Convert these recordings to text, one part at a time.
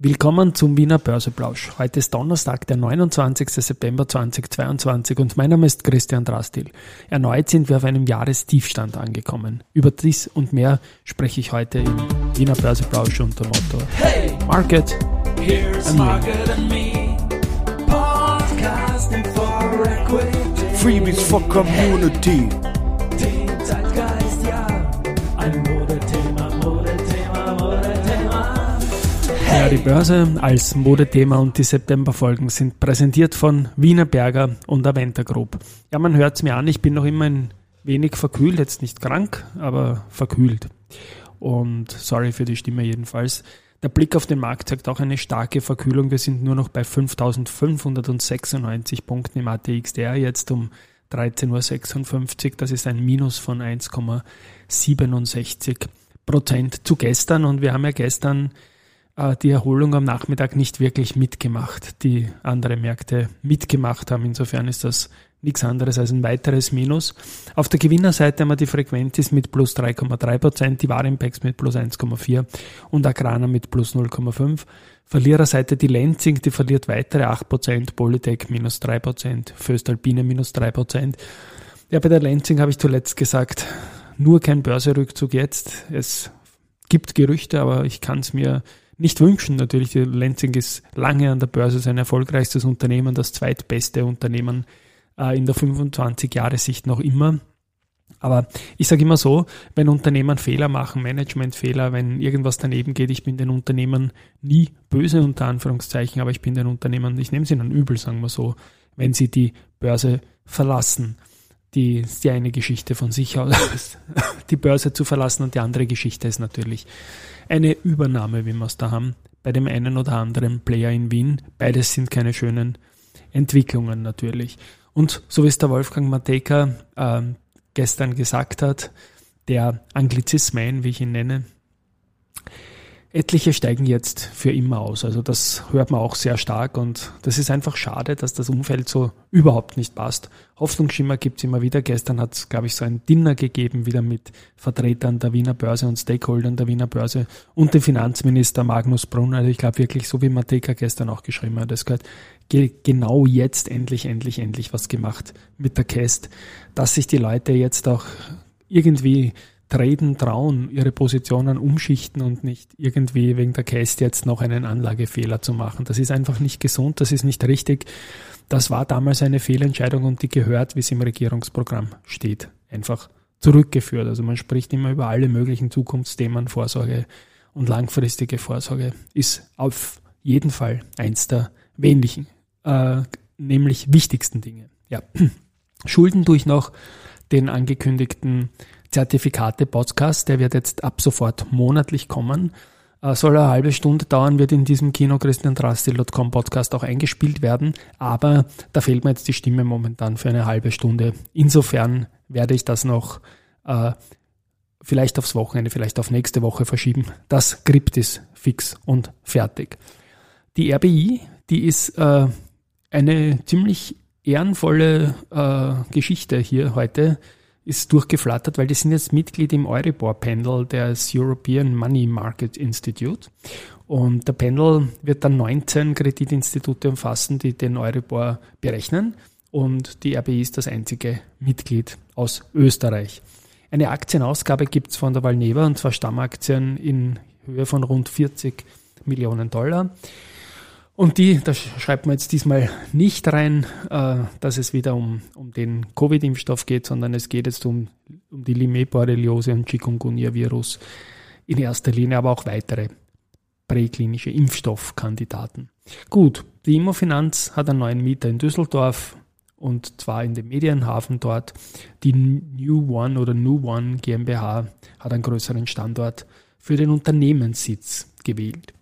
Willkommen zum Wiener Börseplausch. Heute ist Donnerstag, der 29. September 2022 und mein Name ist Christian Drastil. Erneut sind wir auf einem Jahrestiefstand angekommen. Über dies und mehr spreche ich heute im Wiener Börseplausch unter Motto Hey! Market! Here's and Market and me. Podcasting for equity. Freebies for community. Ja, die Börse als Modethema und die Septemberfolgen sind präsentiert von Wiener Berger und Aventa Group. Ja, man hört es mir an, ich bin noch immer ein wenig verkühlt, jetzt nicht krank, aber verkühlt. Und sorry für die Stimme jedenfalls. Der Blick auf den Markt zeigt auch eine starke Verkühlung. Wir sind nur noch bei 5596 Punkten im ATXDR, jetzt um 13.56 Uhr. Das ist ein Minus von 1,67 Prozent zu gestern. Und wir haben ja gestern die Erholung am Nachmittag nicht wirklich mitgemacht, die andere Märkte mitgemacht haben. Insofern ist das nichts anderes als ein weiteres Minus. Auf der Gewinnerseite haben wir die Frequentis mit plus 3,3 Prozent, die Warimpex mit plus 1,4 und Agrana mit plus 0,5. Verliererseite die Lenzing, die verliert weitere 8 Prozent, Polytech minus 3 Prozent, Föstalpine minus 3 Prozent. Ja, bei der Lenzing habe ich zuletzt gesagt, nur kein Börserückzug jetzt. Es gibt Gerüchte, aber ich kann es mir nicht wünschen. Natürlich, die Lenzing ist lange an der Börse sein erfolgreichstes Unternehmen, das zweitbeste Unternehmen äh, in der 25-Jahre-Sicht noch immer. Aber ich sage immer so, wenn Unternehmen Fehler machen, Managementfehler, wenn irgendwas daneben geht, ich bin den Unternehmen nie böse unter Anführungszeichen, aber ich bin den Unternehmen, ich nehme sie dann übel, sagen wir so, wenn sie die Börse verlassen. Die ist die eine Geschichte von sich aus, die Börse zu verlassen und die andere Geschichte ist natürlich eine Übernahme, wie wir es da haben, bei dem einen oder anderen Player in Wien. Beides sind keine schönen Entwicklungen natürlich. Und so wie es der Wolfgang Mateka äh, gestern gesagt hat, der Anglizismen, wie ich ihn nenne, Etliche steigen jetzt für immer aus. Also das hört man auch sehr stark und das ist einfach schade, dass das Umfeld so überhaupt nicht passt. Hoffnungsschimmer gibt's immer wieder. Gestern hat es, glaube ich, so ein Dinner gegeben, wieder mit Vertretern der Wiener Börse und Stakeholdern der Wiener Börse und dem Finanzminister Magnus Brunn. Also ich glaube wirklich, so wie Mateka gestern auch geschrieben hat, es gehört genau jetzt endlich, endlich, endlich was gemacht mit der Cast, dass sich die Leute jetzt auch irgendwie traden, trauen, ihre Positionen umschichten und nicht irgendwie wegen der Cast jetzt noch einen Anlagefehler zu machen. Das ist einfach nicht gesund, das ist nicht richtig. Das war damals eine Fehlentscheidung und die gehört, wie es im Regierungsprogramm steht, einfach zurückgeführt. Also man spricht immer über alle möglichen Zukunftsthemen, Vorsorge und langfristige Vorsorge ist auf jeden Fall eins der wesentlichen, äh, nämlich wichtigsten Dinge. Ja. Schulden durch noch den angekündigten Zertifikate-Podcast, der wird jetzt ab sofort monatlich kommen. Äh, soll eine halbe Stunde dauern, wird in diesem Kino christiandrastil.com Podcast auch eingespielt werden, aber da fehlt mir jetzt die Stimme momentan für eine halbe Stunde. Insofern werde ich das noch äh, vielleicht aufs Wochenende, vielleicht auf nächste Woche verschieben. Das Skript ist fix und fertig. Die RBI, die ist äh, eine ziemlich ehrenvolle äh, Geschichte hier heute ist durchgeflattert, weil die sind jetzt Mitglied im Euribor-Panel des European Money Market Institute. Und der Panel wird dann 19 Kreditinstitute umfassen, die den Euribor berechnen. Und die RBI ist das einzige Mitglied aus Österreich. Eine Aktienausgabe gibt es von der Valneva, und zwar Stammaktien in Höhe von rund 40 Millionen Dollar. Und die, da schreibt man jetzt diesmal nicht rein, äh, dass es wieder um, um den Covid-Impfstoff geht, sondern es geht jetzt um, um die Limé-Borreliose und Chikungunya-Virus in erster Linie, aber auch weitere präklinische Impfstoffkandidaten. Gut, die Immofinanz hat einen neuen Mieter in Düsseldorf und zwar in dem Medienhafen dort. Die New One oder New One GmbH hat einen größeren Standort für den Unternehmenssitz gewählt.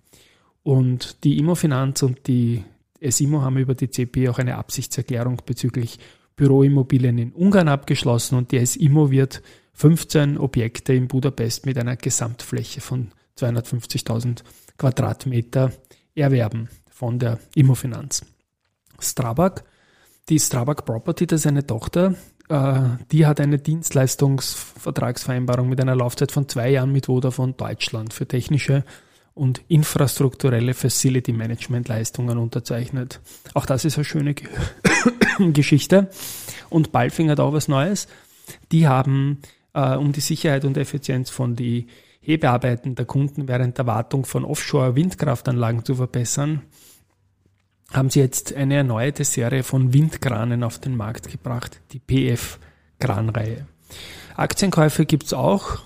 Und die Immofinanz und die SIMO haben über die CP auch eine Absichtserklärung bezüglich Büroimmobilien in Ungarn abgeschlossen und die SIMO wird 15 Objekte in Budapest mit einer Gesamtfläche von 250.000 Quadratmeter erwerben von der Immofinanz. Strabag, die Strabag Property, das ist eine Tochter, äh, die hat eine Dienstleistungsvertragsvereinbarung mit einer Laufzeit von zwei Jahren mit Vodafone Deutschland für technische und infrastrukturelle Facility Management Leistungen unterzeichnet. Auch das ist eine schöne Geschichte. Und Balfing hat auch was Neues. Die haben, äh, um die Sicherheit und Effizienz von die Hebearbeiten der Kunden während der Wartung von Offshore-Windkraftanlagen zu verbessern, haben sie jetzt eine erneuerte Serie von Windkranen auf den Markt gebracht, die PF-Kranreihe. Aktienkäufe gibt's auch.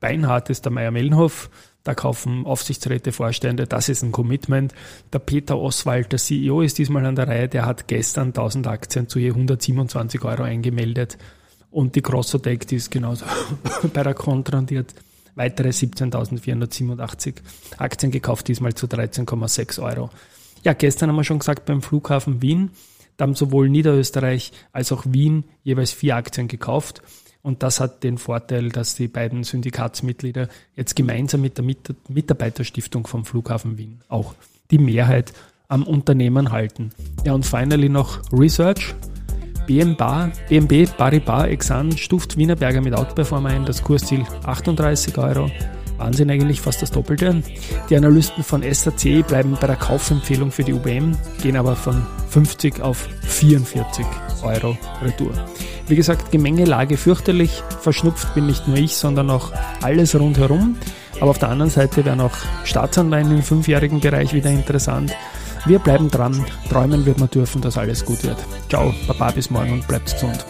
Beinhart ist der Meier-Mellenhof. Da kaufen Aufsichtsräte, Vorstände. Das ist ein Commitment. Der Peter Oswald, der CEO, ist diesmal an der Reihe. Der hat gestern 1000 Aktien zu je 127 Euro eingemeldet. Und die Grossotec, die ist genauso bei der Contra und die hat weitere 17.487 Aktien gekauft, diesmal zu 13,6 Euro. Ja, gestern haben wir schon gesagt, beim Flughafen Wien, da haben sowohl Niederösterreich als auch Wien jeweils vier Aktien gekauft. Und das hat den Vorteil, dass die beiden Syndikatsmitglieder jetzt gemeinsam mit der Mitarbeiterstiftung vom Flughafen Wien auch die Mehrheit am Unternehmen halten. Ja, und finally noch Research. BMB, BMB Paribas Exan stuft Wienerberger mit Outperformer ein, das Kursziel 38 Euro. Wahnsinn eigentlich fast das Doppelte. Die Analysten von SAC bleiben bei der Kaufempfehlung für die UBM, gehen aber von 50 auf 44 Euro Retour. Wie gesagt, Gemengelage fürchterlich. Verschnupft bin nicht nur ich, sondern auch alles rundherum. Aber auf der anderen Seite wären auch Staatsanleihen im fünfjährigen Bereich wieder interessant. Wir bleiben dran, träumen wird man dürfen, dass alles gut wird. Ciao, Baba, bis morgen und bleibt gesund.